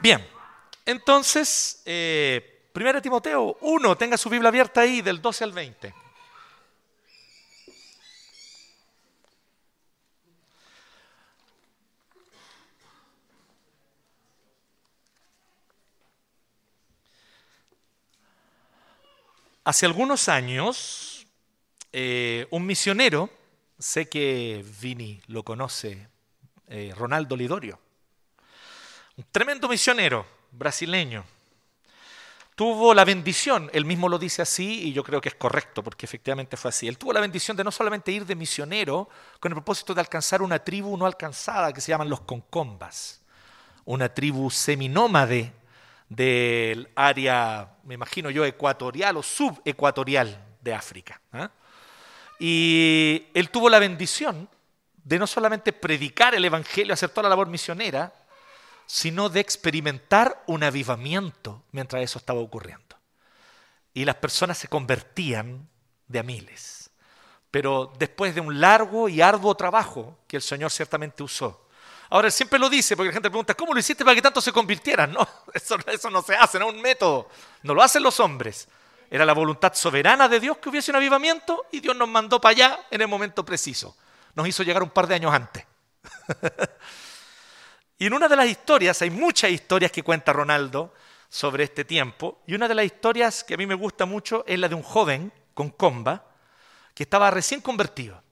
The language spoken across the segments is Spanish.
Bien, entonces, eh, 1 Timoteo 1, tenga su Biblia abierta ahí del 12 al 20. Hace algunos años, eh, un misionero, sé que Vini lo conoce, eh, Ronaldo Lidorio, un tremendo misionero brasileño, tuvo la bendición, él mismo lo dice así y yo creo que es correcto porque efectivamente fue así, él tuvo la bendición de no solamente ir de misionero con el propósito de alcanzar una tribu no alcanzada que se llaman los concombas, una tribu seminómade del área, me imagino yo, ecuatorial o subecuatorial de África. ¿ah? Y él tuvo la bendición de no solamente predicar el Evangelio, hacer toda la labor misionera, sino de experimentar un avivamiento mientras eso estaba ocurriendo. Y las personas se convertían de a miles. Pero después de un largo y arduo trabajo que el Señor ciertamente usó. Ahora, siempre lo dice, porque la gente pregunta, ¿cómo lo hiciste para que tanto se convirtieran? No, eso, eso no se hace, no es un método. No lo hacen los hombres. Era la voluntad soberana de Dios que hubiese un avivamiento y Dios nos mandó para allá en el momento preciso. Nos hizo llegar un par de años antes. Y en una de las historias, hay muchas historias que cuenta Ronaldo sobre este tiempo, y una de las historias que a mí me gusta mucho es la de un joven con comba que estaba recién convertido.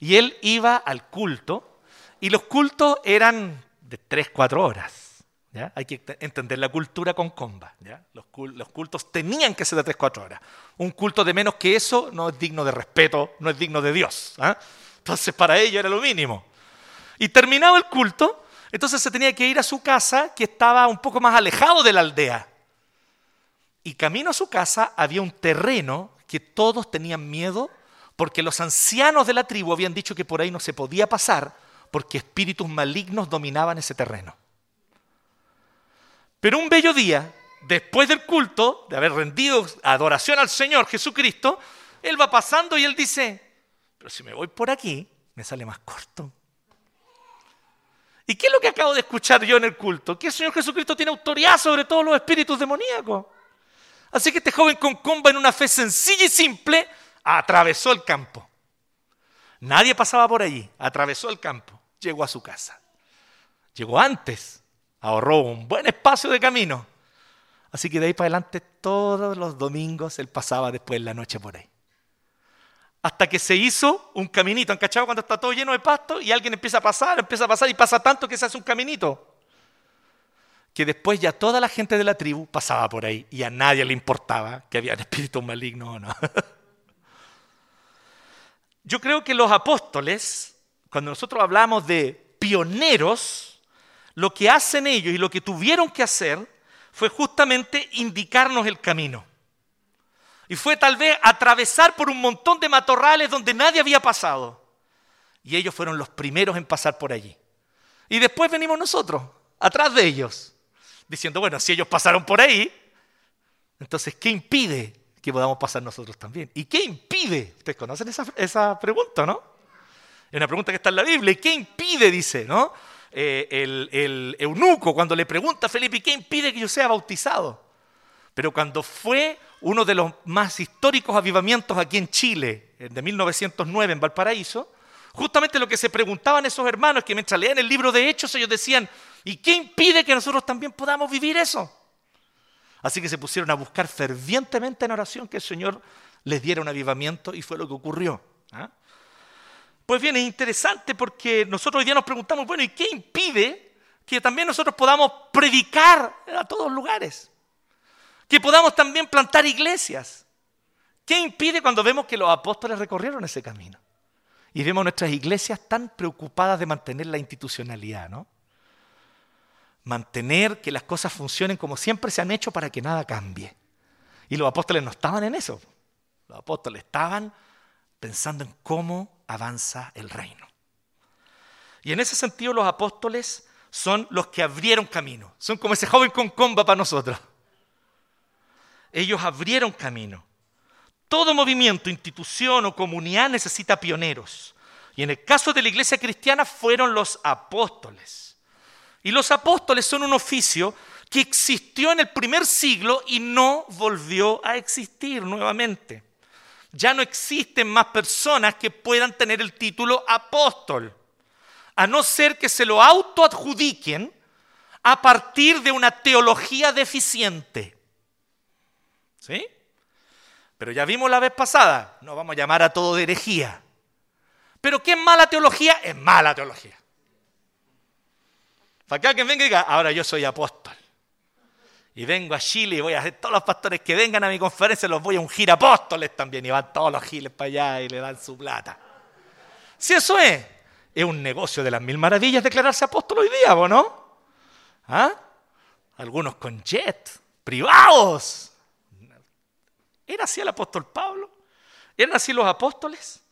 Y él iba al culto, y los cultos eran de 3, 4 horas. ¿ya? Hay que entender la cultura con comba. ¿ya? Los, cultos tenían que ser de 3, 4 horas. Un culto de menos que eso no es digno de respeto, no es digno de Dios. ¿ah? Entonces para ellos era lo mínimo. Y terminado el culto, entonces se tenía que ir a su casa que estaba un poco más alejado de la aldea. Y camino a su casa había un terreno que todos tenían miedo porque los ancianos de la tribu habían dicho que por ahí no se podía pasar porque espíritus malignos dominaban ese terreno. Pero un bello día, después del culto, de haber rendido adoración al Señor Jesucristo, él va pasando y él dice, pero si me voy por aquí, me sale más corto. ¿Y qué es lo que acabo de escuchar yo en el culto? Que el Señor Jesucristo tiene autoridad sobre todos los espíritus demoníacos. Así que este joven con comba en una fe sencilla y simple atravesó el campo. Nadie pasaba por allí, atravesó el campo, llegó a su casa. Llegó antes, ahorró un buen espacio de camino. Así que de ahí para adelante todos los domingos él pasaba después de la noche por ahí hasta que se hizo un caminito. ¿Han cachado cuando está todo lleno de pasto y alguien empieza a pasar, empieza a pasar y pasa tanto que se hace un caminito? Que después ya toda la gente de la tribu pasaba por ahí y a nadie le importaba que había espíritus malignos o no. Yo creo que los apóstoles, cuando nosotros hablamos de pioneros, lo que hacen ellos y lo que tuvieron que hacer fue justamente indicarnos el camino. Y fue tal vez atravesar por un montón de matorrales donde nadie había pasado. Y ellos fueron los primeros en pasar por allí. Y después venimos nosotros, atrás de ellos, diciendo, bueno, si ellos pasaron por ahí, entonces, ¿qué impide que podamos pasar nosotros también? ¿Y qué impide? Ustedes conocen esa, pregunta, ¿no? Es una pregunta que está en la Biblia. ¿Y qué impide, dice, ¿no? Eh, el, eunuco cuando le pregunta a Felipe, ¿y qué impide que yo sea bautizado? Pero cuando fue uno de los más históricos avivamientos aquí en Chile, de 1909 en Valparaíso, justamente lo que se preguntaban esos hermanos, que mientras leían el libro de Hechos, ellos decían, ¿y qué impide que nosotros también podamos vivir eso? Así que se pusieron a buscar fervientemente en oración que el Señor les diera un avivamiento y fue lo que ocurrió. ¿ah? Pues bien, es interesante porque nosotros hoy día nos preguntamos, bueno, ¿y qué impide que también nosotros podamos predicar a todos lugares? Que podamos también plantar iglesias. ¿Qué impide cuando vemos que los apóstoles recorrieron ese camino? Y vemos nuestras iglesias tan preocupadas de mantener la institucionalidad, ¿no? Mantener que las cosas funcionen como siempre se han hecho para que nada cambie. Y los apóstoles no estaban en eso. Los apóstoles estaban pensando en cómo avanza el reino. Y en ese sentido los apóstoles son los que abrieron camino. Son como ese joven con comba para nosotros. Ellos abrieron camino. Todo movimiento, institución o comunidad necesita pioneros. Y en el caso de la iglesia cristiana fueron los apóstoles. Y los apóstoles son un oficio que existió en el primer siglo y no volvió a existir nuevamente ya no existen más personas que puedan tener el título apóstol, a no ser que se lo autoadjudiquen a partir de una teología deficiente. ¿Sí? Pero ya vimos la vez pasada, no vamos a llamar a todo de herejía. Pero ¿qué es mala teología? Es mala teología. Para que alguien venga y diga, ahora yo soy apóstol y vengo a Chile y voy a hacer todos los pastores que vengan a mi conferencia, los voy a ungir apóstoles también y van todos los giles para allá y le dan su plata. Si eso es, es un negocio de las mil maravillas declararse apóstol hoy día, no? ¿Ah? Algunos con jet, privados. ¿Era así el apóstol Pablo? ¿Eran así los apóstoles?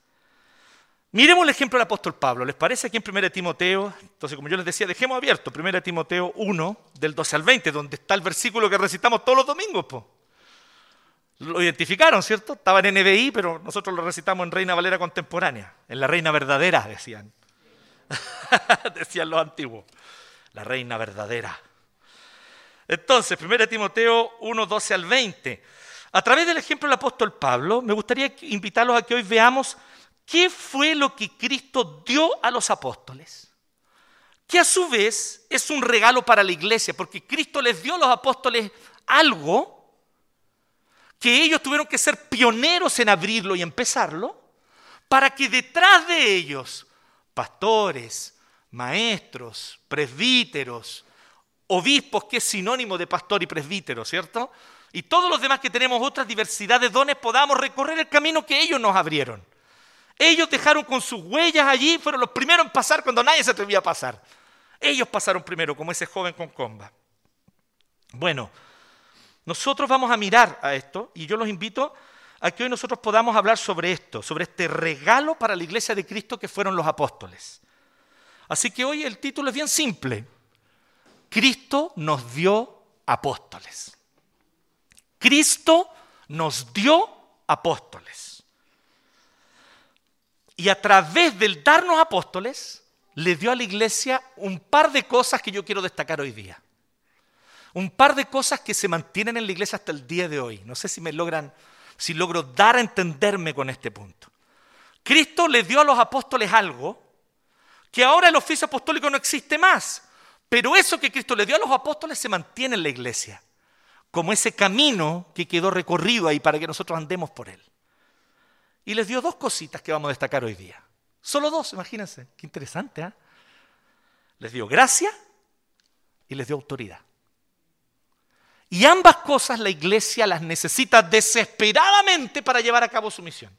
Miremos el ejemplo del apóstol Pablo. ¿Les parece aquí en 1 Timoteo? Entonces, como yo les decía, dejemos abierto 1 Timoteo 1, del 12 al 20, donde está el versículo que recitamos todos los domingos. Lo identificaron, ¿cierto? Estaba en NBI, pero nosotros lo recitamos en Reina Valera Contemporánea, en la Reina Verdadera, decían. decían los antiguos. La Reina Verdadera. Entonces, 1 Timoteo 1, 12 al 20. A través del ejemplo del apóstol Pablo, me gustaría invitarlos a que hoy veamos ¿Qué fue lo que Cristo dio a los apóstoles? Que a su vez es un regalo para la iglesia, porque Cristo les dio a los apóstoles algo que ellos tuvieron que ser pioneros en abrirlo y empezarlo, para que detrás de ellos, pastores, maestros, presbíteros, obispos, que es sinónimo de pastor y presbítero, ¿cierto? Y todos los demás que tenemos otras diversidad de dones, podamos recorrer el camino que ellos nos abrieron. Ellos dejaron con sus huellas allí, fueron los primeros en pasar cuando nadie se atrevía a pasar. Ellos pasaron primero, como ese joven con comba. Bueno, nosotros vamos a mirar a esto y yo los invito a que hoy nosotros podamos hablar sobre esto, sobre este regalo para la iglesia de Cristo que fueron los apóstoles. Así que hoy el título es bien simple. Cristo nos dio apóstoles. Cristo nos dio apóstoles. Y a través del darnos apóstoles, le dio a la iglesia un par de cosas que yo quiero destacar hoy día. Un par de cosas que se mantienen en la iglesia hasta el día de hoy. No sé si me logran, si logro dar a entenderme con este punto. Cristo le dio a los apóstoles algo que ahora el oficio apostólico no existe más. Pero eso que Cristo le dio a los apóstoles se mantiene en la iglesia. Como ese camino que quedó recorrido ahí para que nosotros andemos por él. Y les dio dos cositas que vamos a destacar hoy día. Solo dos, imagínense. Qué interesante, ¿eh? Les dio gracia y les dio autoridad. Y ambas cosas la iglesia las necesita desesperadamente para llevar a cabo su misión.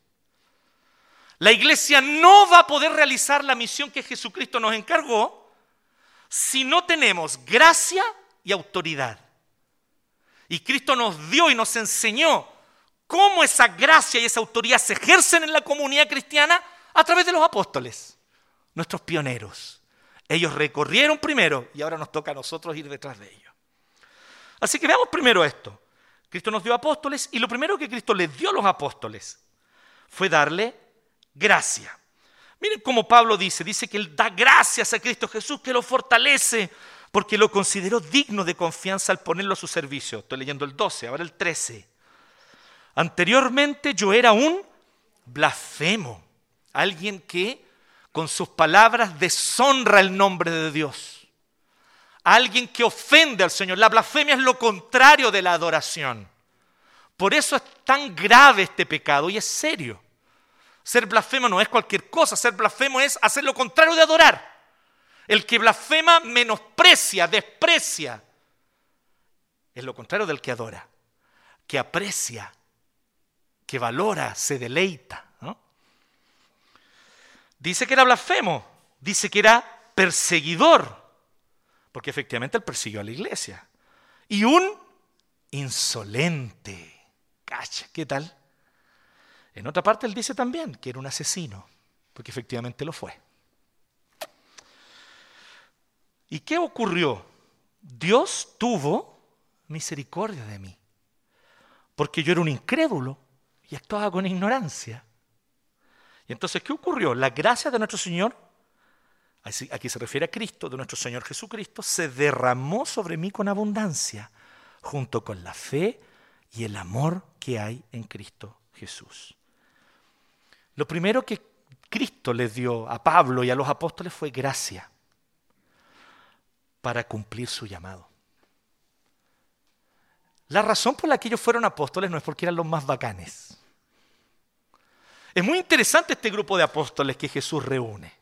La iglesia no va a poder realizar la misión que Jesucristo nos encargó si no tenemos gracia y autoridad. Y Cristo nos dio y nos enseñó cómo esa gracia y esa autoridad se ejercen en la comunidad cristiana a través de los apóstoles, nuestros pioneros. Ellos recorrieron primero y ahora nos toca a nosotros ir detrás de ellos. Así que veamos primero esto. Cristo nos dio apóstoles y lo primero que Cristo les dio a los apóstoles fue darle gracia. Miren cómo Pablo dice, dice que él da gracias a Cristo Jesús, que lo fortalece porque lo consideró digno de confianza al ponerlo a su servicio. Estoy leyendo el 12, ahora el 13. Anteriormente yo era un blasfemo, alguien que con sus palabras deshonra el nombre de Dios, alguien que ofende al Señor. La blasfemia es lo contrario de la adoración. Por eso es tan grave este pecado y es serio. Ser blasfemo no es cualquier cosa, ser blasfemo es hacer lo contrario de adorar. El que blasfema menosprecia, desprecia. Es lo contrario del que adora, que aprecia, que valora, se deleita. Dice que era blasfemo, dice que era perseguidor, porque efectivamente él persiguió a la iglesia. Y un insolente. Cacha, ¿qué tal? En otra parte él dice también que era un asesino, porque efectivamente lo fue. ¿Y qué ocurrió? Dios tuvo misericordia de mí, porque yo era un incrédulo y actuaba con ignorancia. Y entonces, ¿qué ocurrió? La gracia de nuestro Señor, aquí se refiere a Cristo, de nuestro Señor Jesucristo, se derramó sobre mí con abundancia, junto con la fe y el amor que hay en Cristo Jesús. Lo primero que Cristo les dio a Pablo y a los apóstoles fue gracia para cumplir su llamado. La razón por la que ellos fueron apóstoles no es porque eran los más bacanes. Es muy interesante este grupo de apóstoles que Jesús reúne.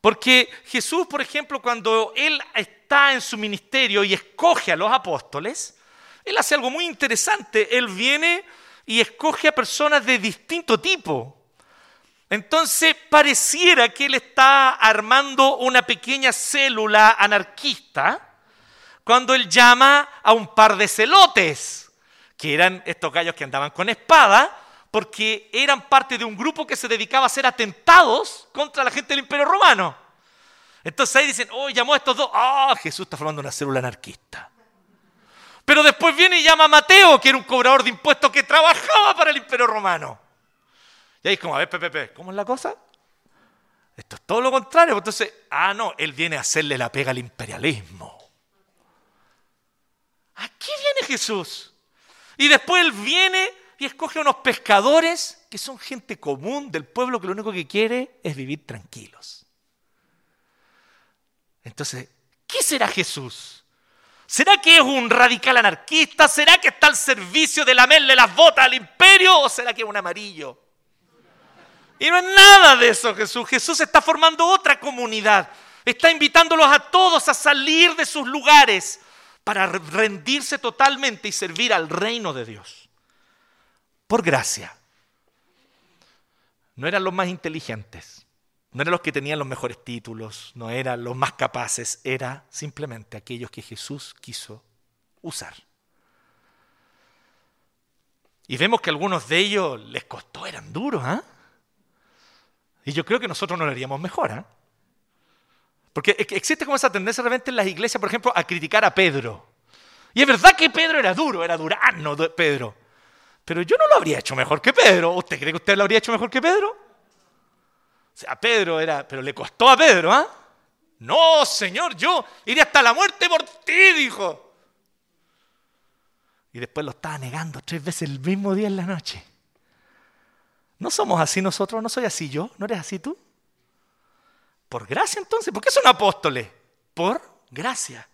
Porque Jesús, por ejemplo, cuando Él está en su ministerio y escoge a los apóstoles, Él hace algo muy interesante. Él viene y escoge a personas de distinto tipo. Entonces pareciera que Él está armando una pequeña célula anarquista cuando Él llama a un par de celotes, que eran estos gallos que andaban con espada, porque eran parte de un grupo que se dedicaba a hacer atentados contra la gente del Imperio Romano. Entonces ahí dicen, oh, llamó a estos dos, ah, Jesús está formando una célula anarquista. Pero después viene y llama a Mateo, que era un cobrador de impuestos que trabajaba para el Imperio Romano. Y ahí es como, a ver, Pepe, ¿cómo es la cosa? Esto es todo lo contrario. Entonces, ah, no, él viene a hacerle la pega al imperialismo. Aquí viene Jesús. Y después él viene y escoge unos pescadores que son gente común del pueblo que lo único que quiere es vivir tranquilos. Entonces, ¿qué será Jesús? ¿Será que es un radical anarquista? ¿Será que está al servicio de lamerle las botas al imperio? ¿O será que es un amarillo? Y no es nada de eso Jesús. Jesús está formando otra comunidad. Está invitándolos a todos a salir de sus lugares para rendirse totalmente y servir al reino de Dios por gracia. No eran los más inteligentes, no eran los que tenían los mejores títulos, no eran los más capaces, era simplemente aquellos que Jesús quiso usar. Y vemos que algunos de ellos les costó, eran duros, ¿ah? Y yo creo que nosotros no lo haríamos mejor, ¿ah? Porque existe como esa tendencia realmente en las iglesias, por ejemplo, a criticar a Pedro. Y es verdad que Pedro era duro, era durano Pedro. Pero yo no lo habría hecho mejor que Pedro. ¿Usted cree que usted lo habría hecho mejor que Pedro? O sea, Pedro era, pero le costó a Pedro, ¿ah? No, Señor, yo iré hasta la muerte por ti, dijo. Y después lo estaba negando tres veces el mismo día en la noche. ¿No somos así nosotros? ¿No soy así yo? ¿No eres así tú? Por gracia entonces. ¿Por qué son apóstoles? Por gracia.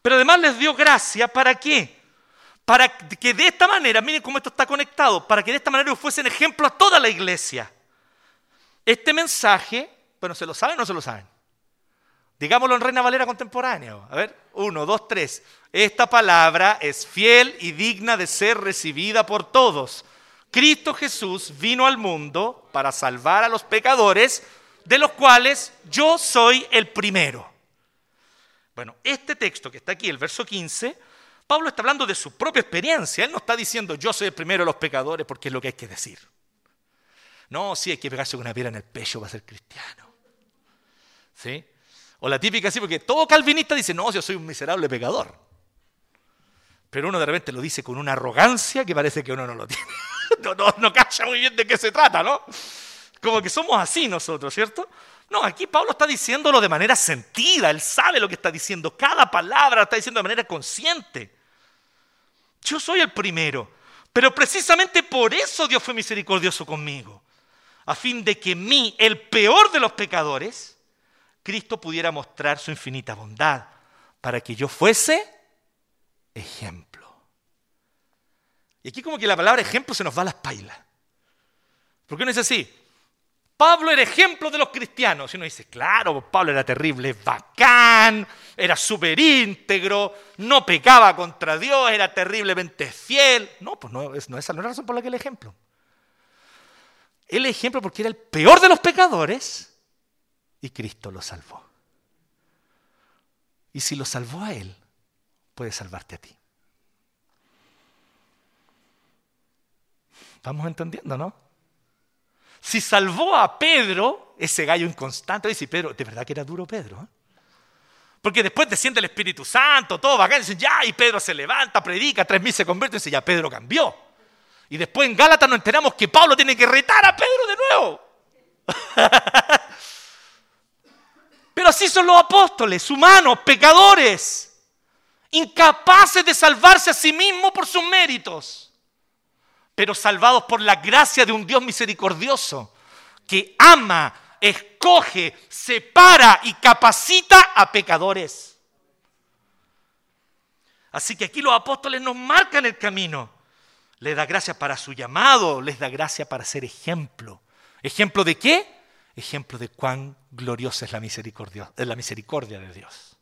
Pero además les dio gracia para qué? Para que de esta manera, miren cómo esto está conectado, para que de esta manera fuesen ejemplo a toda la iglesia. Este mensaje, bueno, ¿se lo saben o no se lo saben? Digámoslo en Reina Valera contemporánea. A ver, uno, dos, tres. Esta palabra es fiel y digna de ser recibida por todos. Cristo Jesús vino al mundo para salvar a los pecadores, de los cuales yo soy el primero. Bueno, este texto que está aquí, el verso 15, Pablo está hablando de su propia experiencia. Él no está diciendo yo soy el primero de los pecadores porque es lo que hay que decir. No, sí hay que pegarse con una piedra en el pecho para ser cristiano. ¿Sí? O la típica así, porque todo calvinista dice, no, yo soy un miserable pecador. Pero uno de repente lo dice con una arrogancia que parece que uno no lo tiene. no, no, no cacha muy bien de qué se trata, ¿no? Como que somos así nosotros, ¿cierto? No, aquí Pablo está diciéndolo de manera sentida, él sabe lo que está diciendo, cada palabra está diciendo de manera consciente. Yo soy el primero, pero precisamente por eso Dios fue misericordioso conmigo, a fin de que mí, el peor de los pecadores, Cristo pudiera mostrar su infinita bondad, para que yo fuese ejemplo. Y aquí como que la palabra ejemplo se nos va a las pailas. ¿Por qué no es así? Pablo era ejemplo de los cristianos. Y uno dice, claro, Pablo era terrible, bacán, era súper íntegro, no pecaba contra Dios, era terriblemente fiel. No, pues no, no esa no es la razón por la que el ejemplo. El ejemplo porque era el peor de los pecadores y Cristo lo salvó. Y si lo salvó a él, puede salvarte a ti. Vamos entendiendo, ¿no? Si salvó a Pedro, ese gallo inconstante, dice Pedro, de verdad que era duro Pedro. ¿eh? Porque después desciende el Espíritu Santo, todo bacán, dicen, ya, y Pedro se levanta, predica, tres mil se convierte, dice, ya Pedro cambió. Y después en Gálatas nos enteramos que Pablo tiene que retar a Pedro de nuevo. Pero así son los apóstoles, humanos, pecadores, incapaces de salvarse a sí mismos por sus méritos, pero salvados por la gracia de un Dios misericordioso que ama, escoge, separa y capacita a pecadores. Así que aquí los apóstoles nos marcan el camino. Les da gracia para su llamado, les da gracia para ser ejemplo. ¿Ejemplo de qué? ejemplo de cuán gloriosa es la misericordia, la misericordia de Dios.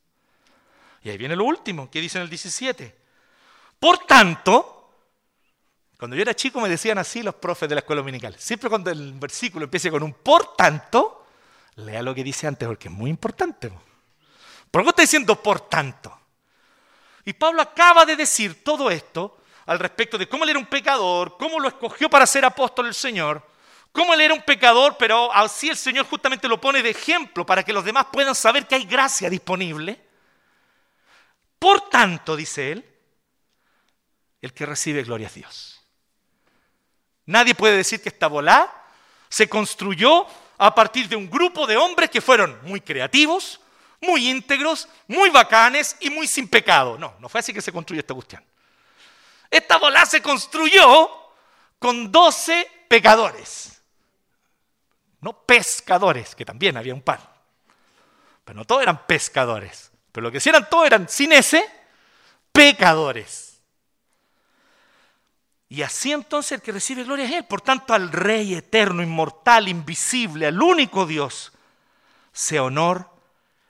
Y ahí viene lo último, que dice en el 17. Por tanto, cuando yo era chico me decían así los profes de la escuela dominical. Siempre cuando el versículo empiece con un por tanto, lea lo que dice antes porque es muy importante. ¿Por qué está diciendo por tanto? Y Pablo acaba de decir todo esto al respecto de cómo él era un pecador, cómo lo escogió para ser apóstol el Señor, Cómo él era un pecador, pero así el Señor justamente lo pone de ejemplo para que los demás puedan saber que hay gracia disponible. Por tanto, dice él, el que recibe gloria es Dios. Nadie puede decir que esta volá se construyó a partir de un grupo de hombres que fueron muy creativos, muy íntegros, muy bacanes y muy sin pecado. No, no fue así que se construyó esta cuestión. Esta volá se construyó con doce pecadores no pescadores, que también había un par. Pero no todos eran pescadores. Pero lo que sí eran todos eran, sin ese, pecadores. Y así entonces el que recibe gloria es Él. Por tanto, al Rey eterno, inmortal, invisible, al único Dios, sea honor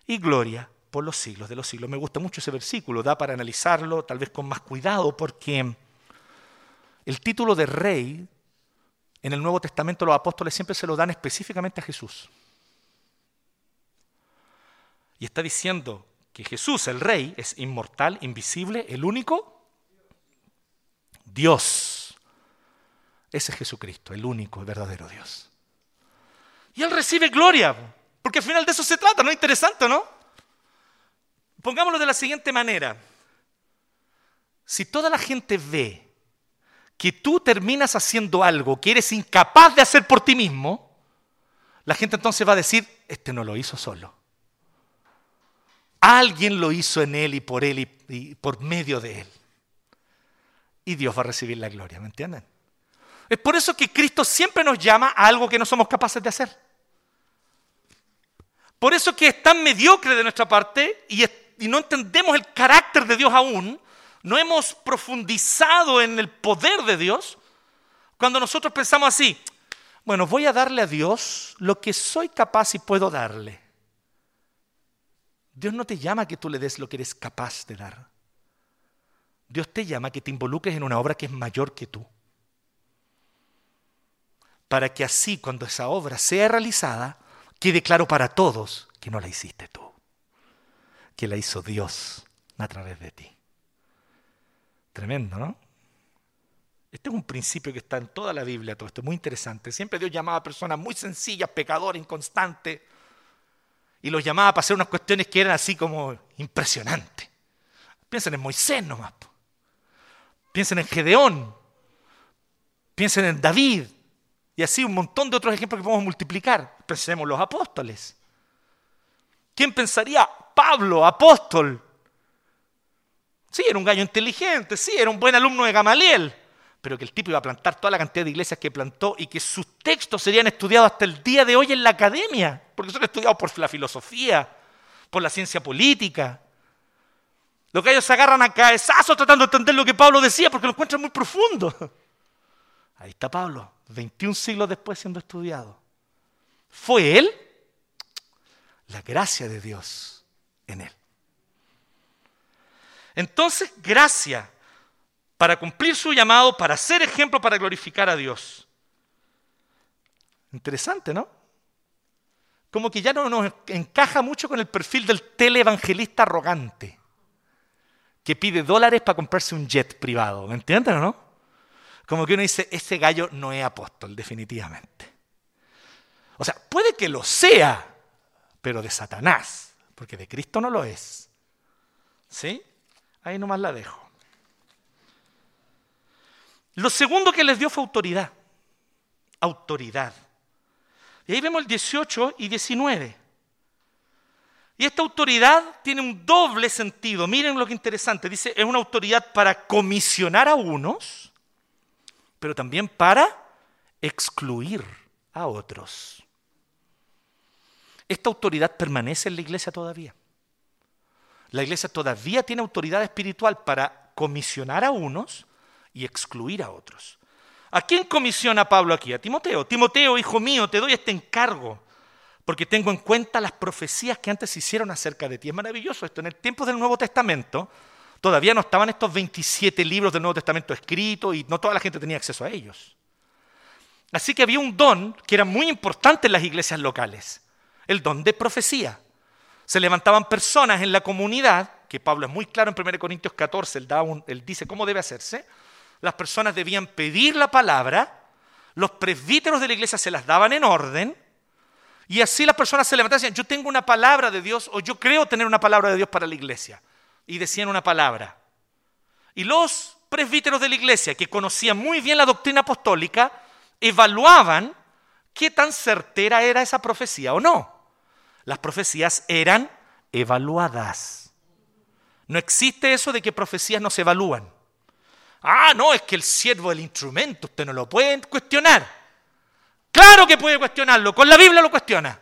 y gloria por los siglos de los siglos. Me gusta mucho ese versículo, da para analizarlo tal vez con más cuidado, porque el título de rey en el Nuevo Testamento los apóstoles siempre se lo dan específicamente a Jesús. Y está diciendo que Jesús, el Rey, es inmortal, invisible, el único Dios. Ese es Jesucristo, el único y verdadero Dios. Y Él recibe gloria, porque al final de eso se trata, ¿no? Interesante, ¿no? Pongámoslo de la siguiente manera. Si toda la gente ve que tú terminas haciendo algo que eres incapaz de hacer por ti mismo, la gente entonces va a decir, este no lo hizo solo. Alguien lo hizo en él y por él y, por medio de él. Y Dios va a recibir la gloria, ¿me entienden? Es por eso que Cristo siempre nos llama a algo que no somos capaces de hacer. Por eso que es tan mediocre de nuestra parte y, y no entendemos el carácter de Dios aún, no hemos profundizado en el poder de Dios cuando nosotros pensamos así, bueno, voy a darle a Dios lo que soy capaz y puedo darle. Dios no te llama a que tú le des lo que eres capaz de dar. Dios te llama a que te involucres en una obra que es mayor que tú. Para que así, cuando esa obra sea realizada, quede claro para todos que no la hiciste tú, que la hizo Dios a través de ti. Tremendo, ¿no? Este es un principio que está en toda la Biblia, todo esto es muy interesante. Siempre Dios llamaba a personas muy sencillas, pecadoras, inconstantes, y los llamaba para hacer unas cuestiones que eran así como impresionantes. Piensen en Moisés nomás. Piensen en Gedeón. Piensen en David. Y así un montón de otros ejemplos que podemos multiplicar. Pensemos en los apóstoles. ¿Quién pensaría? Pablo, apóstol. Sí, era un gallo inteligente, sí, era un buen alumno de Gamaliel, pero que el tipo iba a plantar toda la cantidad de iglesias que plantó y que sus textos serían estudiados hasta el día de hoy en la academia, porque son estudiados por la filosofía, por la ciencia política. Los gallos se agarran a cabezazo tratando de entender lo que Pablo decía porque lo encuentran muy profundo. Ahí está Pablo, 21 siglos después siendo estudiado. ¿Fue él? La gracia de Dios en él. Entonces, gracia para cumplir su llamado, para ser ejemplo, para glorificar a Dios. Interesante, ¿no? Como que ya no nos encaja mucho con el perfil del televangelista arrogante, que pide dólares para comprarse un jet privado, ¿me entienden o no? Como que uno dice, ese gallo no es apóstol, definitivamente. O sea, puede que lo sea, pero de Satanás, porque de Cristo no lo es. ¿Sí? Ahí nomás la dejo. Lo segundo que les dio fue autoridad. Autoridad. Y ahí vemos el 18 y 19. Y esta autoridad tiene un doble sentido. Miren lo que interesante. Dice, es una autoridad para comisionar a unos, pero también para excluir a otros. Esta autoridad permanece en la iglesia todavía. La iglesia todavía tiene autoridad espiritual para comisionar a unos y excluir a otros. ¿A quién comisiona Pablo aquí? A Timoteo. Timoteo, hijo mío, te doy este encargo porque tengo en cuenta las profecías que antes se hicieron acerca de ti. Es maravilloso esto. En el tiempo del Nuevo Testamento todavía no estaban estos 27 libros del Nuevo Testamento escritos y no toda la gente tenía acceso a ellos. Así que había un don que era muy importante en las iglesias locales, el don de profecía se levantaban personas en la comunidad, que Pablo es muy claro en 1 Corintios 14, él, dice cómo debe hacerse, las personas debían pedir la palabra, los presbíteros de la iglesia se las daban en orden, y así las personas se levantaban y decían, yo tengo una palabra de Dios, o yo creo tener una palabra de Dios para la iglesia. Y decían una palabra. Y los presbíteros de la iglesia, que conocían muy bien la doctrina apostólica, evaluaban qué tan certera era esa profecía o no. Las profecías eran evaluadas. No existe eso de que profecías no se evalúan. Ah, no, es que el siervo del instrumento, usted no lo puede cuestionar. Claro que puede cuestionarlo, con la Biblia lo cuestiona.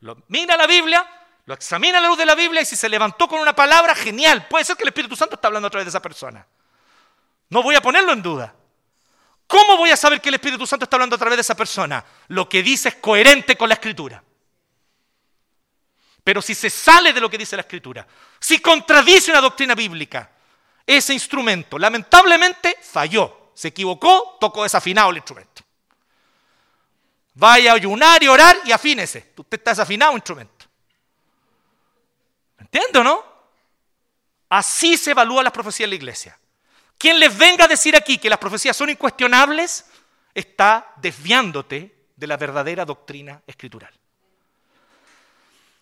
Lo, mira la Biblia, lo examina a la luz de la Biblia y si se levantó con una palabra, genial. Puede ser que el Espíritu Santo está hablando a través de esa persona. No voy a ponerlo en duda. ¿Cómo voy a saber que el Espíritu Santo está hablando a través de esa persona? Lo que dice es coherente con la Escritura. Pero si se sale de lo que dice la Escritura, si contradice una doctrina bíblica, ese instrumento lamentablemente falló, se equivocó, tocó desafinado el instrumento. Vaya a ayunar y orar y afínese. Usted está desafinado instrumento. ¿Entiende o no? Así se evalúa las profecías de la iglesia. Quien les venga a decir aquí que las profecías son incuestionables, está desviándote de la verdadera doctrina escritural.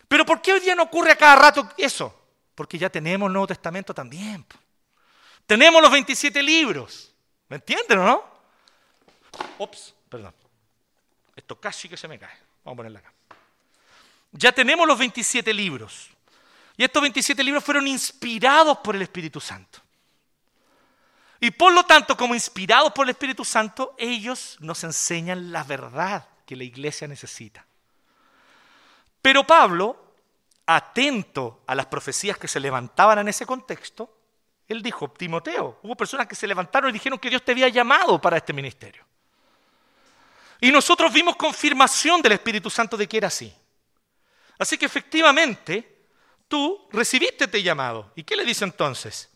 Pero ¿por qué hoy día no ocurre a cada rato eso? Porque ya tenemos el Nuevo Testamento también. Tenemos los 27 libros. ¿Me entienden o no? Ops, perdón. Esto casi que se me cae. Vamos a ponerla acá. Ya tenemos los 27 libros. Y estos 27 libros fueron inspirados por el Espíritu Santo. Y por lo tanto, como inspirados por el Espíritu Santo, ellos nos enseñan la verdad que la iglesia necesita. Pero Pablo, atento a las profecías que se levantaban en ese contexto, él dijo, Timoteo, hubo personas que se levantaron y dijeron que Dios te había llamado para este ministerio. Y nosotros vimos confirmación del Espíritu Santo de que era así. Así que efectivamente, tú recibiste este llamado. ¿Y qué le dice entonces?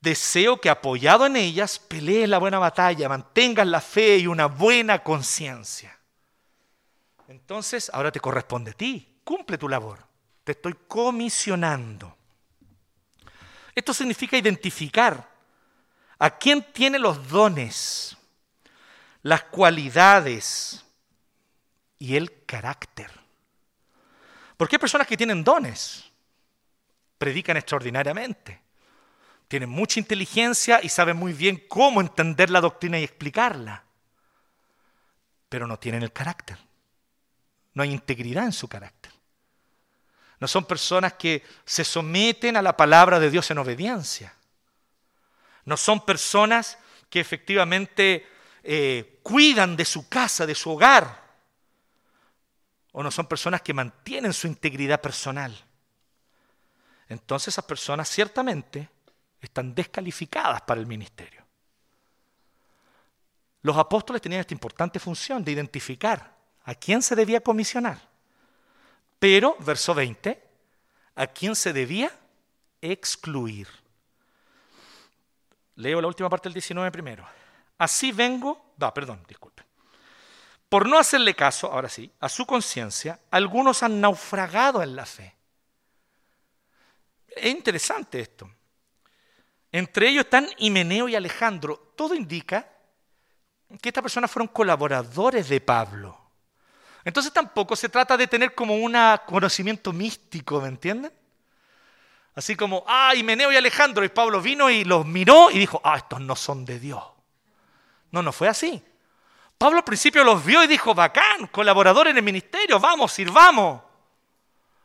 Deseo que apoyado en ellas pelees la buena batalla, mantengas la fe y una buena conciencia. Entonces, ahora te corresponde a ti. Cumple tu labor. Te estoy comisionando. Esto significa identificar a quién tiene los dones, las cualidades y el carácter. Porque hay personas que tienen dones, predican extraordinariamente, tienen mucha inteligencia y saben muy bien cómo entender la doctrina y explicarla, pero no tienen el carácter no hay integridad en su carácter. No son personas que se someten a la palabra de Dios en obediencia. No son personas que efectivamente eh, cuidan de su casa, de su hogar. O no son personas que mantienen su integridad personal. Entonces esas personas ciertamente están descalificadas para el ministerio. Los apóstoles tenían esta importante función de identificar a quién se debía comisionar. Pero, verso 20, a quién se debía excluir. Leo la última parte del 19 primero. Así vengo, no, perdón, disculpe. Por no hacerle caso, ahora sí, a su conciencia, algunos han naufragado en la fe. Es interesante esto. Entre ellos están Himeneo y Alejandro. Todo indica que estas personas fueron colaboradores de Pablo. Entonces tampoco se trata de tener como un conocimiento místico, ¿me entienden? Así como, ah, Himeneo y Alejandro, y Pablo vino y los miró y dijo, ah, estos no son de Dios. No, no fue así. Pablo al principio los vio y dijo, bacán, colaborador en el ministerio, vamos, sirvamos.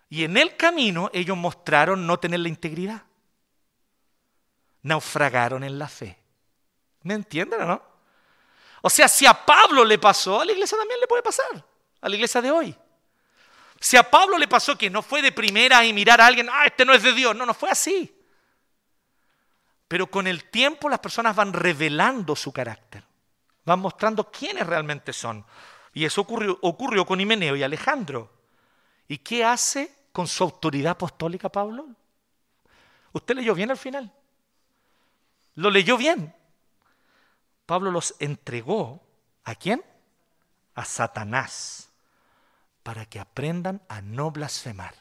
Y en el camino ellos mostraron no tener la integridad. Naufragaron en la fe. ¿Me entienden o no? O sea, si a Pablo le pasó, a la iglesia también le puede pasar. A la iglesia de hoy. Si a Pablo le pasó que no fue de primera y mirar a alguien, ah, este no es de Dios. No, no fue así. Pero con el tiempo las personas van revelando su carácter. Van mostrando quiénes realmente son. Y eso ocurrió, ocurrió con Himeneo y Alejandro. ¿Y qué hace con su autoridad apostólica Pablo? Usted leyó bien al final. Lo leyó bien. Pablo los entregó a quién? A Satanás, para que aprendan a no blasfemar.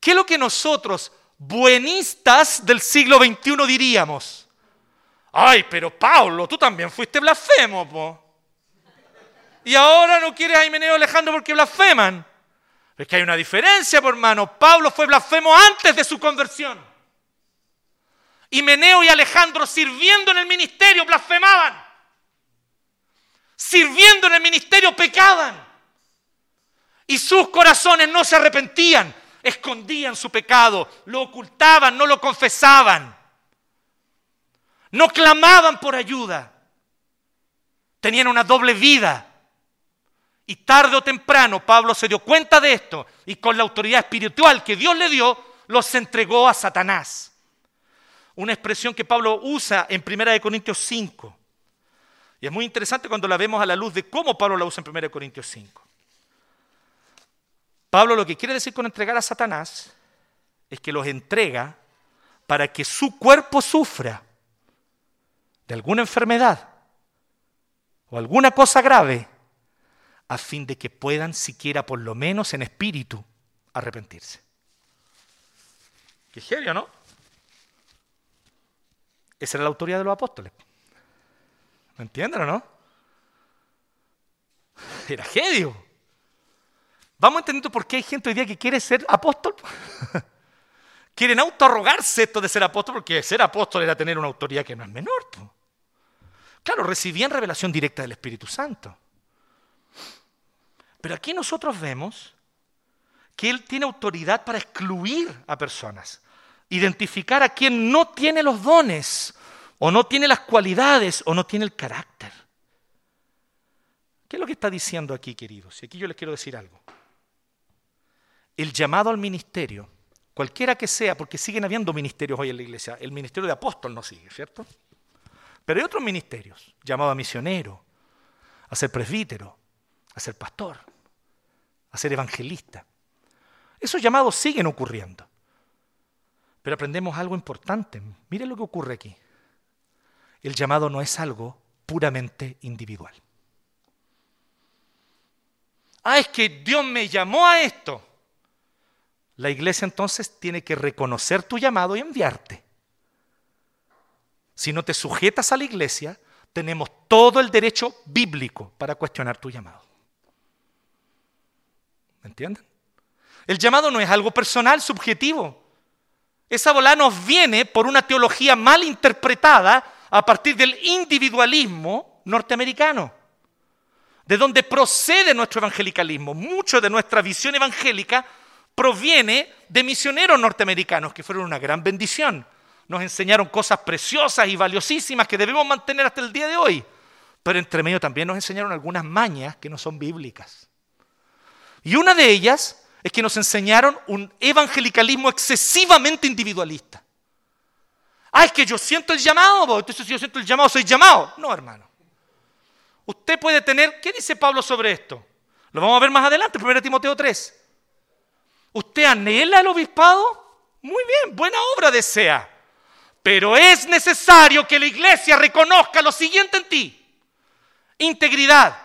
¿Qué es lo que nosotros, buenistas del siglo XXI, diríamos? Ay, pero Pablo, tú también fuiste blasfemo, po. Y ahora no quieres a Himeneo Alejandro porque blasfeman. Es que hay una diferencia, hermano. Pablo fue blasfemo antes de su conversión. Y Meneo y Alejandro sirviendo en el ministerio blasfemaban. Sirviendo en el ministerio pecaban. Y sus corazones no se arrepentían. Escondían su pecado, lo ocultaban, no lo confesaban. No clamaban por ayuda. Tenían una doble vida. Y tarde o temprano Pablo se dio cuenta de esto y con la autoridad espiritual que Dios le dio, los entregó a Satanás. Una expresión que Pablo usa en 1 Corintios 5. Y es muy interesante cuando la vemos a la luz de cómo Pablo la usa en 1 Corintios 5. Pablo lo que quiere decir con entregar a Satanás es que los entrega para que su cuerpo sufra de alguna enfermedad o alguna cosa grave a fin de que puedan siquiera por lo menos en espíritu arrepentirse. Qué genio, ¿no? Esa era la autoridad de los apóstoles. ¿Me entienden o no? Era genio. Vamos entendiendo por qué hay gente hoy día que quiere ser apóstol. Quieren autoarrogarse esto de ser apóstol porque ser apóstol era tener una autoridad que no es menor. Claro, recibían revelación directa del Espíritu Santo. Pero aquí nosotros vemos que Él tiene autoridad para excluir a personas, identificar a quien no tiene los dones, o no tiene las cualidades, o no tiene el carácter. ¿Qué es lo que está diciendo aquí, queridos? Y aquí yo les quiero decir algo. El llamado al ministerio, cualquiera que sea, porque siguen habiendo ministerios hoy en la iglesia, el ministerio de apóstol no sigue, ¿cierto? Pero hay otros ministerios, llamado a misionero, a ser presbítero, a ser pastor a ser evangelista. Esos llamados siguen ocurriendo. Pero aprendemos algo importante. Miren lo que ocurre aquí. El llamado no es algo puramente individual. Ah, es que Dios me llamó a esto. La iglesia entonces tiene que reconocer tu llamado y enviarte. Si no te sujetas a la iglesia, tenemos todo el derecho bíblico para cuestionar tu llamado. ¿Me entienden? El llamado no es algo personal, subjetivo. Esa bola nos viene por una teología mal interpretada a partir del individualismo norteamericano. de donde procede nuestro evangelicalismo. Mucho de nuestra visión evangélica proviene de misioneros norteamericanos que fueron una gran bendición. Nos enseñaron cosas preciosas y valiosísimas que debemos mantener hasta el día de hoy. Pero entre medio también nos enseñaron algunas mañas que no son bíblicas. Y una de ellas es que nos enseñaron un evangelicalismo excesivamente individualista. Ah, es que yo siento el llamado, entonces si yo siento el llamado, soy llamado. No, hermano. Usted puede tener, ¿qué dice Pablo sobre esto? Lo vamos a ver más adelante, 1 Timoteo 3. ¿Usted anhela el obispado? Muy bien, buena obra desea. Pero es necesario que la iglesia reconozca lo siguiente en ti. Integridad,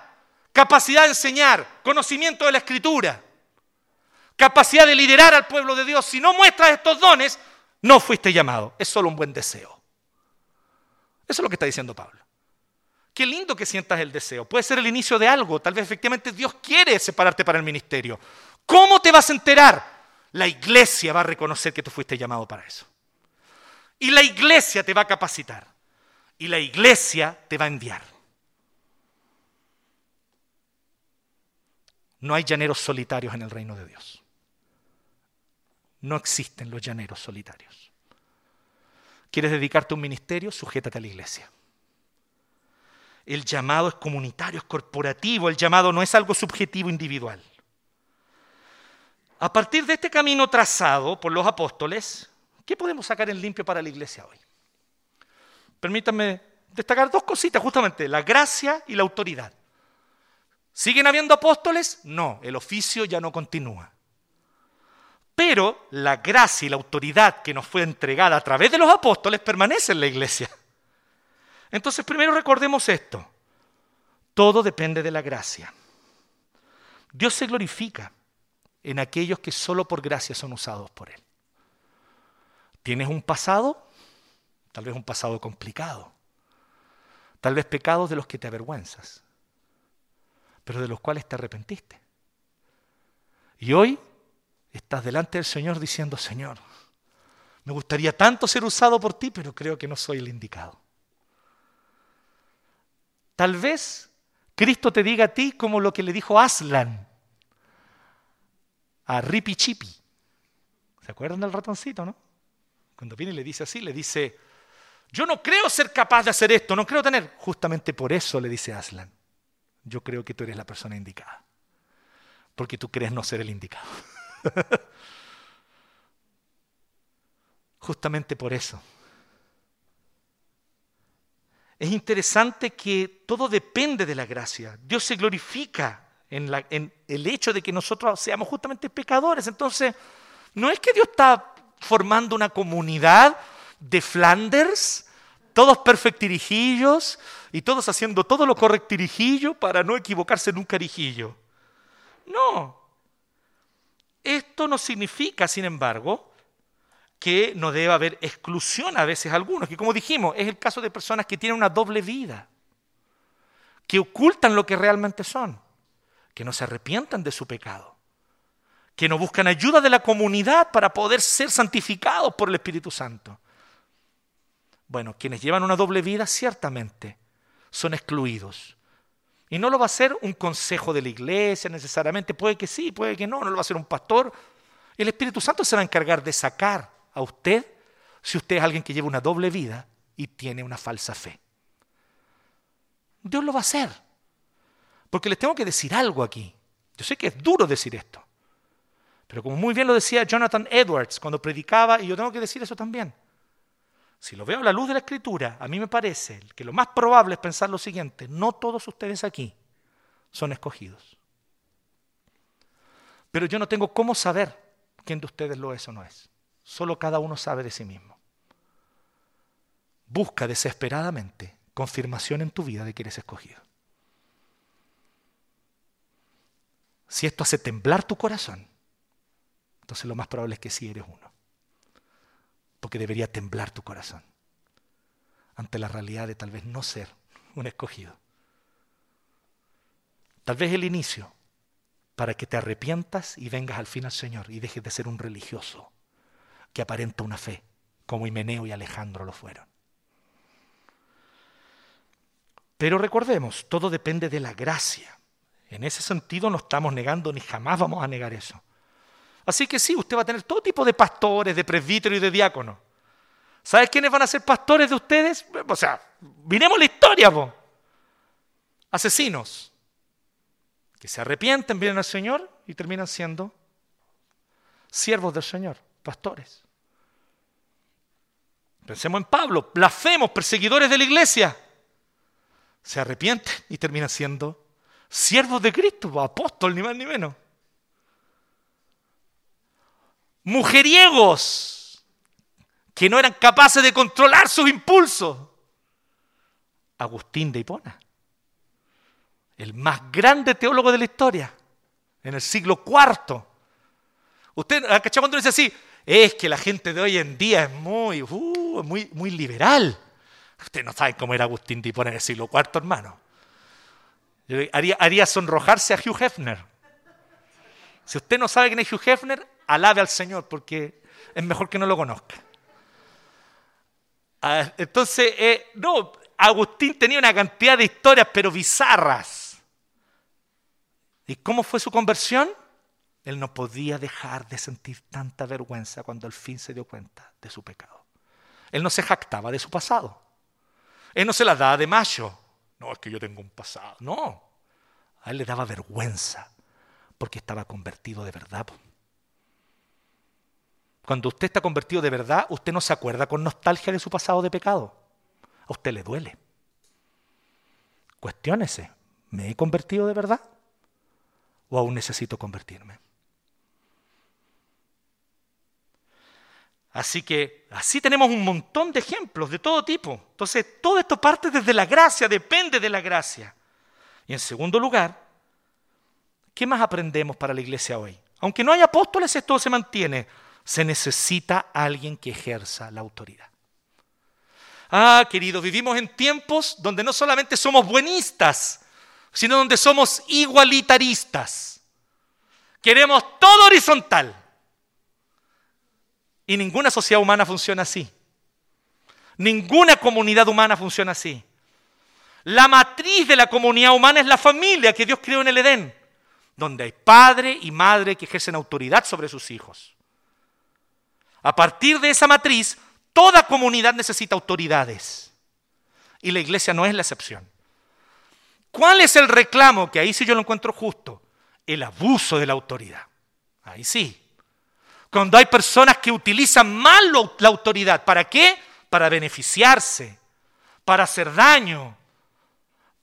capacidad de enseñar, conocimiento de la escritura, capacidad de liderar al pueblo de Dios. Si no muestras estos dones, no fuiste llamado. Es solo un buen deseo. Eso es lo que está diciendo Pablo. Qué lindo que sientas el deseo. Puede ser el inicio de algo. Tal vez efectivamente Dios quiere separarte para el ministerio. ¿Cómo te vas a enterar? La iglesia va a reconocer que tú fuiste llamado para eso. Y la iglesia te va a capacitar. Y la iglesia te va a enviar. No hay llaneros solitarios en el reino de Dios. No existen los llaneros solitarios. ¿Quieres dedicarte a un ministerio? Sujétate a la iglesia. El llamado es comunitario, es corporativo, el llamado no es algo subjetivo individual. A partir de este camino trazado por los apóstoles, ¿qué podemos sacar en limpio para la iglesia hoy? Permítanme destacar dos cositas, justamente, la gracia y la autoridad. ¿Siguen habiendo apóstoles? No, el oficio ya no continúa. Pero la gracia y la autoridad que nos fue entregada a través de los apóstoles permanece en la iglesia. Entonces, primero recordemos esto. Todo depende de la gracia. Dios se glorifica en aquellos que solo por gracia son usados por Él. ¿Tienes un pasado? Tal vez un pasado complicado. Tal vez pecados de los que te avergüenzas, pero de los cuales te arrepentiste. Y hoy estás delante del Señor diciendo, Señor, me gustaría tanto ser usado por ti, pero creo que no soy el indicado. Tal vez Cristo te diga a ti como lo que le dijo Aslan a Ripi Chipi. ¿Se acuerdan del ratoncito, no? Cuando viene y le dice así, le dice, yo no creo ser capaz de hacer esto, no creo tener. Justamente por eso le dice Aslan, yo creo que tú eres la persona indicada, porque tú crees no ser el indicado. Justamente por eso. Es interesante que todo depende de la gracia. Dios se glorifica en, el hecho de que nosotros seamos justamente pecadores. Entonces, no es que Dios está formando una comunidad de Flanders, todos perfectirijillos y todos haciendo todo lo correctirijillo para no equivocarse en un carijillo. No. Esto no significa, sin embargo, que no deba haber exclusión a veces algunos, que como dijimos, es el caso de personas que tienen una doble vida, que ocultan lo que realmente son, que no se arrepientan de su pecado, que no buscan ayuda de la comunidad para poder ser santificados por el Espíritu Santo. Bueno, quienes llevan una doble vida ciertamente son excluidos. Y no lo va a hacer un consejo de la iglesia necesariamente, puede que sí, puede que no, no lo va a hacer un pastor. El Espíritu Santo se va a encargar de sacar a usted si usted es alguien que lleva una doble vida y tiene una falsa fe. Dios lo va a hacer. Porque les tengo que decir algo aquí. Yo sé que es duro decir esto. Pero como muy bien lo decía Jonathan Edwards cuando predicaba, y yo tengo que decir eso también. Si lo veo a la luz de la escritura, a mí me parece que lo más probable es pensar lo siguiente, no todos ustedes aquí son escogidos. Pero yo no tengo cómo saber quién de ustedes lo es o no es. Solo cada uno sabe de sí mismo. Busca desesperadamente confirmación en tu vida de que eres escogido. Si esto hace temblar tu corazón, entonces lo más probable es que sí eres uno. Porque debería temblar tu corazón ante la realidad de tal vez no ser un escogido. Tal vez el inicio para que te arrepientas y vengas al fin al Señor y dejes de ser un religioso que aparenta una fe, como Himeneo y Alejandro lo fueron. Pero recordemos, todo depende de la gracia. En ese sentido no estamos negando ni jamás vamos a negar eso. Así que sí, usted va a tener todo tipo de pastores, de presbíteros y de diáconos. ¿Sabes quiénes van a ser pastores de ustedes? O sea, miremos la historia, po. Asesinos. Que se arrepienten, vienen al Señor y terminan siendo siervos del Señor, pastores. Pensemos en Pablo, blasfemos, perseguidores de la iglesia. Se arrepienten y terminan siendo siervos de Cristo, apóstol, ni más ni menos. Mujeriegos que no eran capaces de controlar sus impulsos. Agustín de Hipona, el más grande teólogo de la historia, en el siglo IV. Usted, ¿cachai cuando dice así? Es que la gente de hoy en día es muy, uh, muy, muy liberal. Usted no sabe cómo era Agustín de Hipona en el siglo IV, hermano. Haría, sonrojarse a Hugh Hefner. Si usted no sabe quién es Hugh Hefner, alabe al Señor, porque es mejor que no lo conozca. Ah, entonces, eh, no, Agustín tenía una cantidad de historias, pero bizarras. ¿Y cómo fue su conversión? Él no podía dejar de sentir tanta vergüenza cuando al fin se dio cuenta de su pecado. Él no se jactaba de su pasado. Él no se la daba de macho. No, es que yo tengo un pasado. No. A él le daba vergüenza porque estaba convertido de verdad. Cuando usted está convertido de verdad, usted no se acuerda con nostalgia de su pasado de pecado. A usted le duele. Cuestiónese, ¿me he convertido de verdad? ¿O aún necesito convertirme? Así que así tenemos un montón de ejemplos de todo tipo. Entonces, todo esto parte desde la gracia, depende de la gracia. Y en segundo lugar, ¿qué más aprendemos para la iglesia hoy? Aunque no hay apóstoles, esto se mantiene. Se necesita alguien que ejerza la autoridad. Ah, queridos, vivimos en tiempos donde no solamente somos buenistas, sino donde somos igualitaristas. Queremos todo horizontal. Y ninguna sociedad humana funciona así. Ninguna comunidad humana funciona así. La matriz de la comunidad humana es la familia que Dios creó en el Edén, donde hay padre y madre que ejercen autoridad sobre sus hijos. A partir de esa matriz, toda comunidad necesita autoridades. Y la iglesia no es la excepción. ¿Cuál es el reclamo? Que ahí sí yo lo encuentro justo. El abuso de la autoridad. Ahí sí. Cuando hay personas que utilizan mal la autoridad. ¿Para qué? Para beneficiarse, para hacer daño,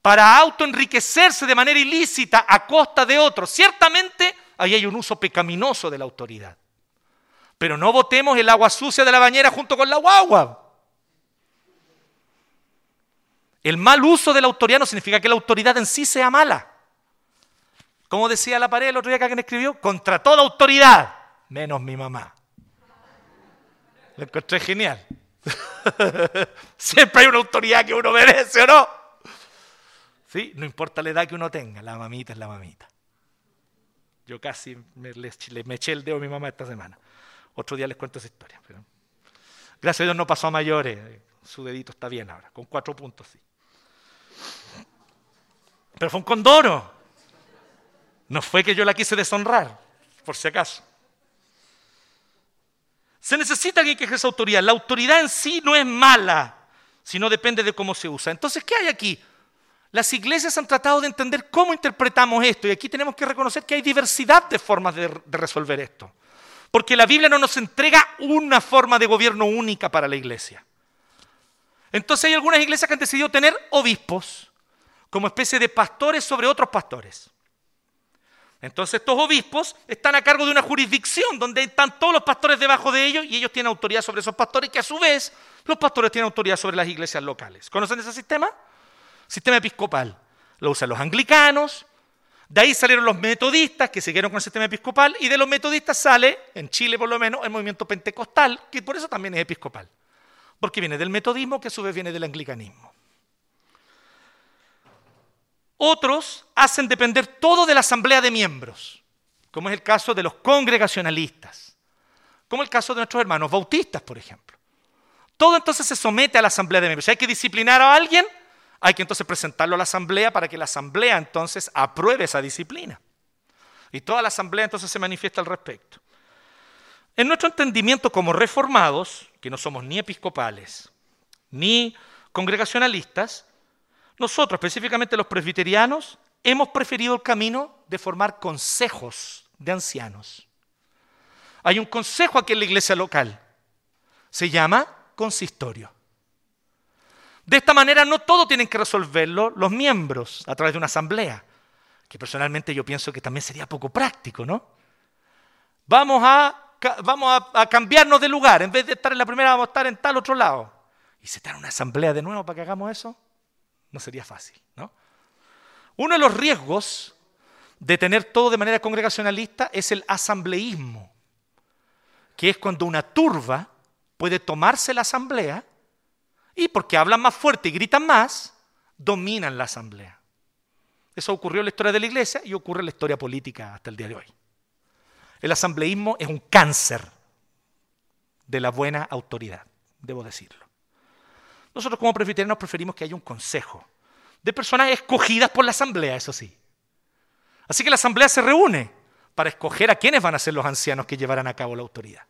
para autoenriquecerse de manera ilícita a costa de otros. Ciertamente ahí hay un uso pecaminoso de la autoridad. Pero no botemos el agua sucia de la bañera junto con la guagua. El mal uso de la autoridad no significa que la autoridad en sí sea mala. Como decía la pared el otro día que alguien escribió, contra toda autoridad menos mi mamá. Lo encontré genial. Siempre hay una autoridad que uno merece, ¿o no? ¿Sí? No importa la edad que uno tenga, la mamita es la mamita. Yo casi me, le, eché el dedo a mi mamá esta semana. Otro día les cuento esa historia. Pero... Gracias a Dios no pasó a mayores. Su dedito está bien ahora, con cuatro puntos, sí. Pero fue un condoro. No fue que yo la quise deshonrar, por si acaso. Se necesita alguien que ejerza autoridad. La autoridad en sí no es mala, sino depende de cómo se usa. Entonces, ¿qué hay aquí? Las iglesias han tratado de entender cómo interpretamos esto y aquí tenemos que reconocer que hay diversidad de formas de, resolver esto. Porque la Biblia no nos entrega una forma de gobierno única para la iglesia. Entonces hay algunas iglesias que han decidido tener obispos como especie de pastores sobre otros pastores. Entonces estos obispos están a cargo de una jurisdicción donde están todos los pastores debajo de ellos y ellos tienen autoridad sobre esos pastores que a su vez los pastores tienen autoridad sobre las iglesias locales. ¿Conocen ese sistema? Sistema episcopal. Lo usan los anglicanos, de ahí salieron los metodistas que siguieron con el sistema episcopal y de los metodistas sale, en Chile por lo menos, el movimiento pentecostal, que por eso también es episcopal. Porque viene del metodismo que a su vez viene del anglicanismo. Otros hacen depender todo de la asamblea de miembros, como es el caso de los congregacionalistas, como el caso de nuestros hermanos bautistas, por ejemplo. Todo entonces se somete a la asamblea de miembros. Si hay que disciplinar a alguien, Hay que entonces presentarlo a la asamblea para que la asamblea entonces apruebe esa disciplina. Y toda la asamblea entonces se manifiesta al respecto. En nuestro entendimiento como reformados, que no somos ni episcopales ni congregacionalistas, nosotros, específicamente los presbiterianos, hemos preferido el camino de formar consejos de ancianos. Hay un consejo aquí en la iglesia local. Se llama consistorio. De esta manera no todo tienen que resolverlo los miembros a través de una asamblea, que personalmente yo pienso que también sería poco práctico, ¿no? Vamos a vamos a, cambiarnos de lugar. En vez de estar en la primera, vamos a estar en tal otro lado. ¿Y se está una asamblea de nuevo para que hagamos eso? No sería fácil, ¿no? Uno de los riesgos de tener todo de manera congregacionalista es el asambleísmo, que es cuando una turba puede tomarse la asamblea y porque hablan más fuerte y gritan más, dominan la asamblea. Eso ocurrió en la historia de la iglesia y ocurre en la historia política hasta el día de hoy. El asambleísmo es un cáncer de la buena autoridad, debo decirlo. Nosotros como presbiterianos preferimos que haya un consejo de personas escogidas por la asamblea, eso sí. Así que la asamblea se reúne para escoger a quiénes van a ser los ancianos que llevarán a cabo la autoridad.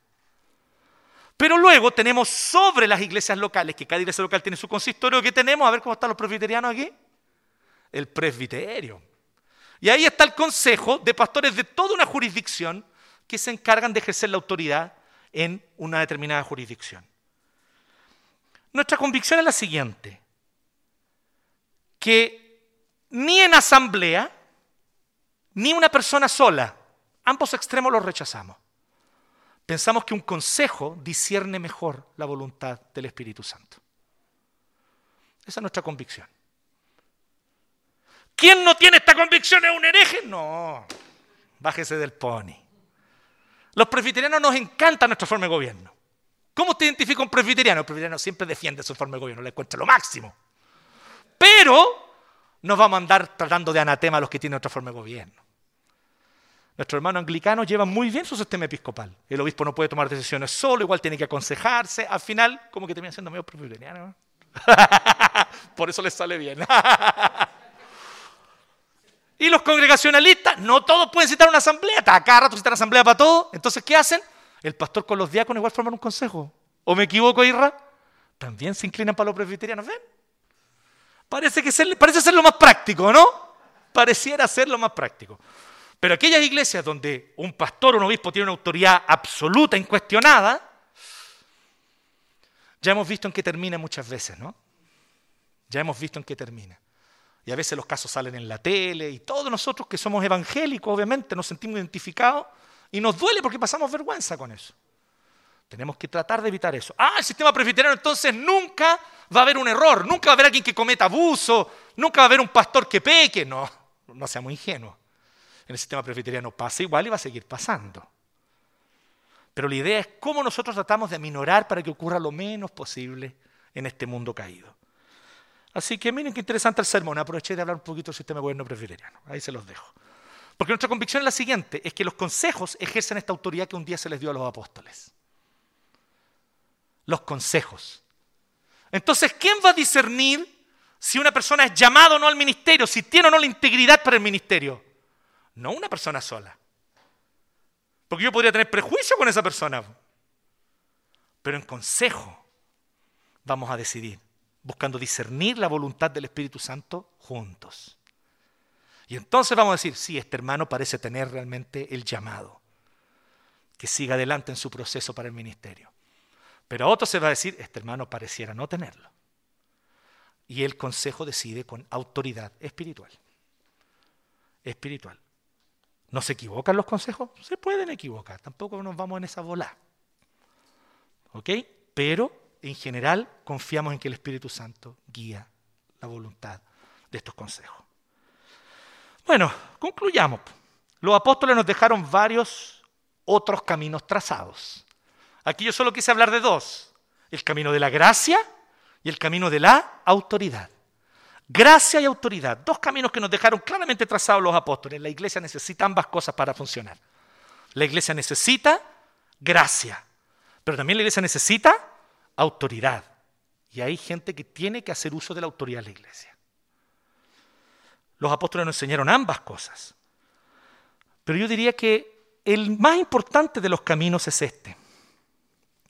Pero luego tenemos sobre las iglesias locales, que cada iglesia local tiene su consistorio, ¿qué tenemos? A ver cómo están los presbiterianos aquí. El presbiterio. Y ahí está el consejo de pastores de toda una jurisdicción que se encargan de ejercer la autoridad en una determinada jurisdicción. Nuestra convicción es la siguiente, que ni en asamblea, ni una persona sola, ambos extremos los rechazamos. Pensamos que un consejo discierne mejor la voluntad del Espíritu Santo. Esa es nuestra convicción. ¿Quién no tiene esta convicción es un hereje? No, bájese del pony. Los presbiterianos nos encanta nuestra forma de gobierno. ¿Cómo usted identifica un presbiteriano? El presbiteriano siempre defiende su forma de gobierno, le encuentra lo máximo. Pero nos vamos a andar tratando de anatema a los que tienen otra forma de gobierno. Nuestros hermanos anglicanos llevan muy bien su sistema episcopal. El obispo no puede tomar decisiones solo, igual tiene que aconsejarse. Al final, como que termina siendo medio presbiteriano. Por eso les sale bien. Y los congregacionalistas, no todos pueden citar una asamblea, cada rato citar asamblea para todo. Entonces, ¿qué hacen? El pastor con los diáconos igual forman un consejo. ¿O me equivoco, Irra? También se inclinan para los presbiterianos, ¿ven? Parece, que ser, parece ser lo más práctico, ¿no? Pareciera ser lo más práctico. Pero aquellas iglesias donde un pastor o un obispo tiene una autoridad absoluta, incuestionada, ya hemos visto en qué termina muchas veces, ¿no? Ya hemos visto en qué termina. Y a veces los casos salen en la tele y todos nosotros que somos evangélicos, obviamente, nos sentimos identificados y nos duele porque pasamos vergüenza con eso. Tenemos que tratar de evitar eso. Ah, el sistema presbiteriano entonces nunca va a haber un error, nunca va a haber alguien que cometa abuso, nunca va a haber un pastor que peque. No, no seamos ingenuos. En el sistema presbiteriano pasa igual y va a seguir pasando. Pero la idea es cómo nosotros tratamos de aminorar para que ocurra lo menos posible en este mundo caído. Así que miren qué interesante el sermón. Aproveché de hablar un poquito del sistema de gobierno presbiteriano. Ahí se los dejo. Porque nuestra convicción es la siguiente, es que los consejos ejercen esta autoridad que un día se les dio a los apóstoles. Los consejos. Entonces, ¿quién va a discernir si una persona es llamada o no al ministerio, si tiene o no la integridad para el ministerio? No una persona sola. Porque yo podría tener prejuicio con esa persona. Pero en consejo vamos a decidir buscando discernir la voluntad del Espíritu Santo juntos. Y entonces vamos a decir, sí, este hermano parece tener realmente el llamado, que siga adelante en su proceso para el ministerio. Pero a otro se va a decir, este hermano pareciera no tenerlo. Y el consejo decide con autoridad espiritual. Espiritual. ¿No se equivocan los consejos? Se pueden equivocar, tampoco nos vamos en esa bola. ¿Ok? Pero en general confiamos en que el Espíritu Santo guía la voluntad de estos consejos. Bueno, concluyamos. Los apóstoles nos dejaron varios otros caminos trazados. Aquí yo solo quise hablar de dos. El camino de la gracia y el camino de la autoridad. Gracia y autoridad, dos caminos que nos dejaron claramente trazados los apóstoles. La iglesia necesita ambas cosas para funcionar. La iglesia necesita gracia, pero también la iglesia necesita autoridad. Y hay gente que tiene que hacer uso de la autoridad de la iglesia. Los apóstoles nos enseñaron ambas cosas. Pero yo diría que el más importante de los caminos es este.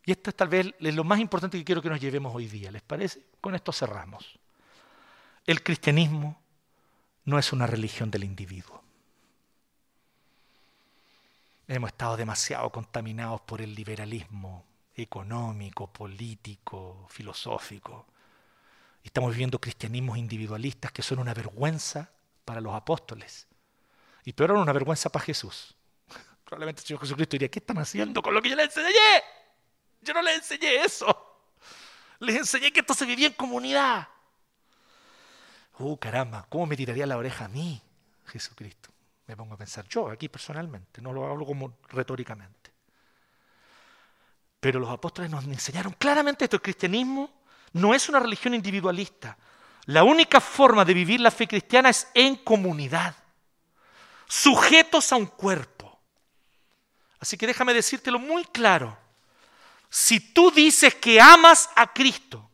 Y esto es tal vez lo más importante que quiero que nos llevemos hoy día. ¿Les parece? Con esto cerramos. El cristianismo no es una religión del individuo. Hemos estado demasiado contaminados por el liberalismo económico, político, filosófico. Estamos viviendo cristianismos individualistas que son una vergüenza para los apóstoles. Y peor aún, una vergüenza para Jesús. Probablemente el Señor Jesucristo diría, ¿qué están haciendo con lo que yo les enseñé? Yo no les enseñé eso. Les enseñé que esto se vivía en comunidad. Uh, caramba, ¿cómo me tiraría la oreja a mí, Jesucristo? Me pongo a pensar yo aquí personalmente, no lo hablo como retóricamente. Pero los apóstoles nos enseñaron claramente esto, el cristianismo no es una religión individualista. La única forma de vivir la fe cristiana es en comunidad, sujetos a un cuerpo. Así que déjame decírtelo muy claro. Si tú dices que amas a Cristo,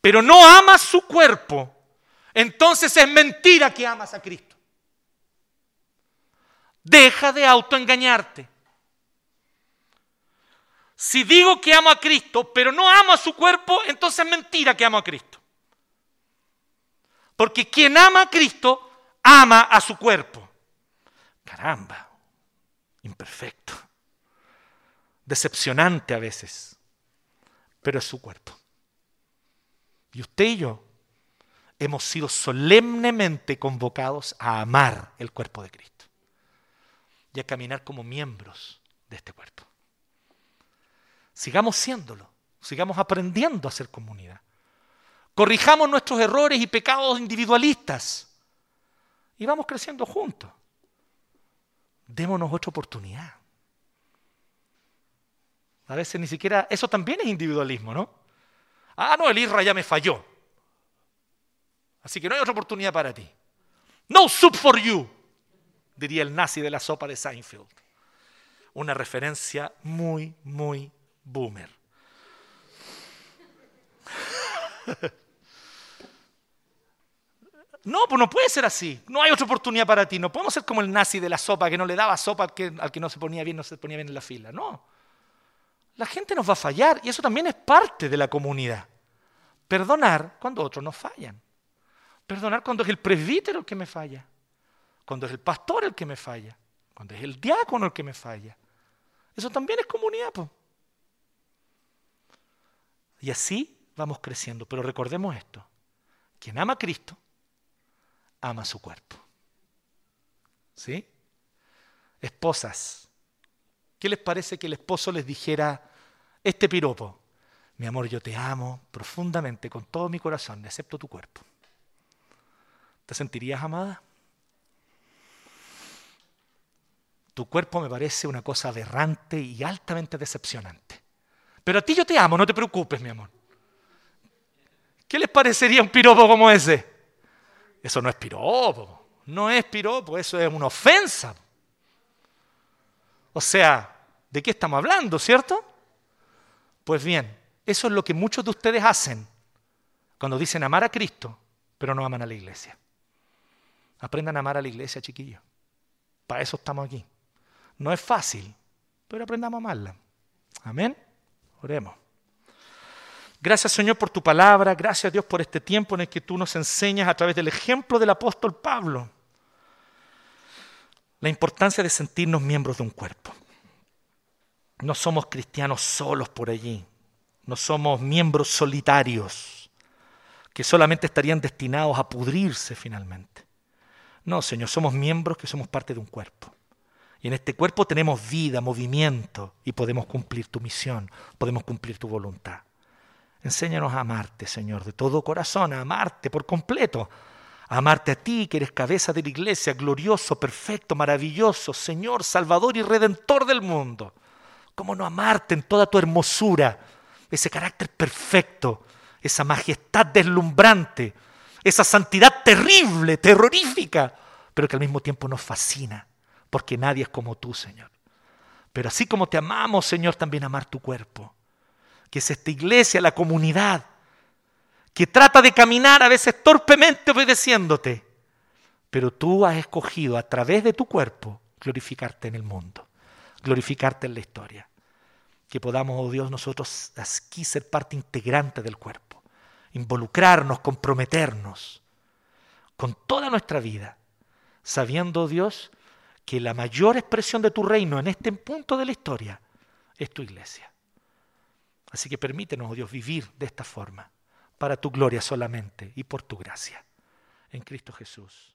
pero no amas su cuerpo, entonces es mentira que amas a Cristo. Deja de autoengañarte. Si digo que amo a Cristo, pero no amo a su cuerpo, entonces es mentira que amo a Cristo. Porque quien ama a Cristo, ama a su cuerpo. Caramba, imperfecto, decepcionante a veces, pero es su cuerpo. Y usted y yo hemos sido solemnemente convocados a amar el cuerpo de Cristo y a caminar como miembros de este cuerpo. Sigamos siéndolo, sigamos aprendiendo a ser comunidad. Corrijamos nuestros errores y pecados individualistas y vamos creciendo juntos. Démonos otra oportunidad. A veces ni siquiera, eso también es individualismo, ¿no? Ah, no, el Isra ya me falló. Así que no hay otra oportunidad para ti. No soup for you diría el nazi de la sopa de Seinfeld. Una referencia muy, muy boomer. No, pues no puede ser así. No hay otra oportunidad para ti. No podemos ser como el nazi de la sopa que no le daba sopa al que, no se ponía bien, no se ponía bien en la fila. No. La gente nos va a fallar y eso también es parte de la comunidad. Perdonar cuando otros nos fallan. Perdonar cuando es el presbítero el que me falla cuando es el pastor el que me falla, cuando es el diácono el que me falla. Eso también es comunidad. Y así vamos creciendo. Pero recordemos esto. Quien ama a Cristo, ama su cuerpo. ¿Sí? Esposas, ¿qué les parece que el esposo les dijera este piropo? Mi amor, yo te amo profundamente, con todo mi corazón, excepto tu cuerpo. ¿Te sentirías amada? Tu cuerpo me parece una cosa aberrante y altamente decepcionante. Pero a ti yo te amo, no te preocupes, mi amor. ¿Qué les parecería un piropo como ese? Eso no es piropo, no es piropo, eso es una ofensa. O sea, ¿de qué estamos hablando, cierto? Pues bien, eso es lo que muchos de ustedes hacen cuando dicen amar a Cristo, pero no aman a la iglesia. Aprendan a amar a la iglesia, chiquillos. Para eso estamos aquí. No es fácil, pero aprendamos a amarla. Amén. Oremos. Gracias Señor por tu palabra, gracias Dios por este tiempo en el que tú nos enseñas a través del ejemplo del apóstol Pablo la importancia de sentirnos miembros de un cuerpo. No somos cristianos solos por allí, no somos miembros solitarios que solamente estarían destinados a pudrirse finalmente. No, Señor, somos miembros que somos parte de un cuerpo. Y en este cuerpo tenemos vida, movimiento y podemos cumplir tu misión, podemos cumplir tu voluntad. Enséñanos a amarte, Señor, de todo corazón, a amarte por completo, a amarte a ti, que eres cabeza de la iglesia, glorioso, perfecto, maravilloso, Señor, Salvador y Redentor del mundo. ¿Cómo no amarte en toda tu hermosura, ese carácter perfecto, esa majestad deslumbrante, esa santidad terrible, terrorífica, pero que al mismo tiempo nos fascina? porque nadie es como tú, Señor. Pero así como te amamos, Señor, también amar tu cuerpo, que es esta iglesia, la comunidad, que trata de caminar a veces torpemente obedeciéndote, Pero tú has escogido a través de tu cuerpo glorificarte en el mundo, glorificarte en la historia. Que podamos, oh Dios, nosotros aquí ser parte integrante del cuerpo, involucrarnos, comprometernos con toda nuestra vida, sabiendo, oh Dios, que la mayor expresión de tu reino en este punto de la historia es tu iglesia. Así que permítenos, oh Dios, vivir de esta forma, para tu gloria solamente y por tu gracia. En Cristo Jesús.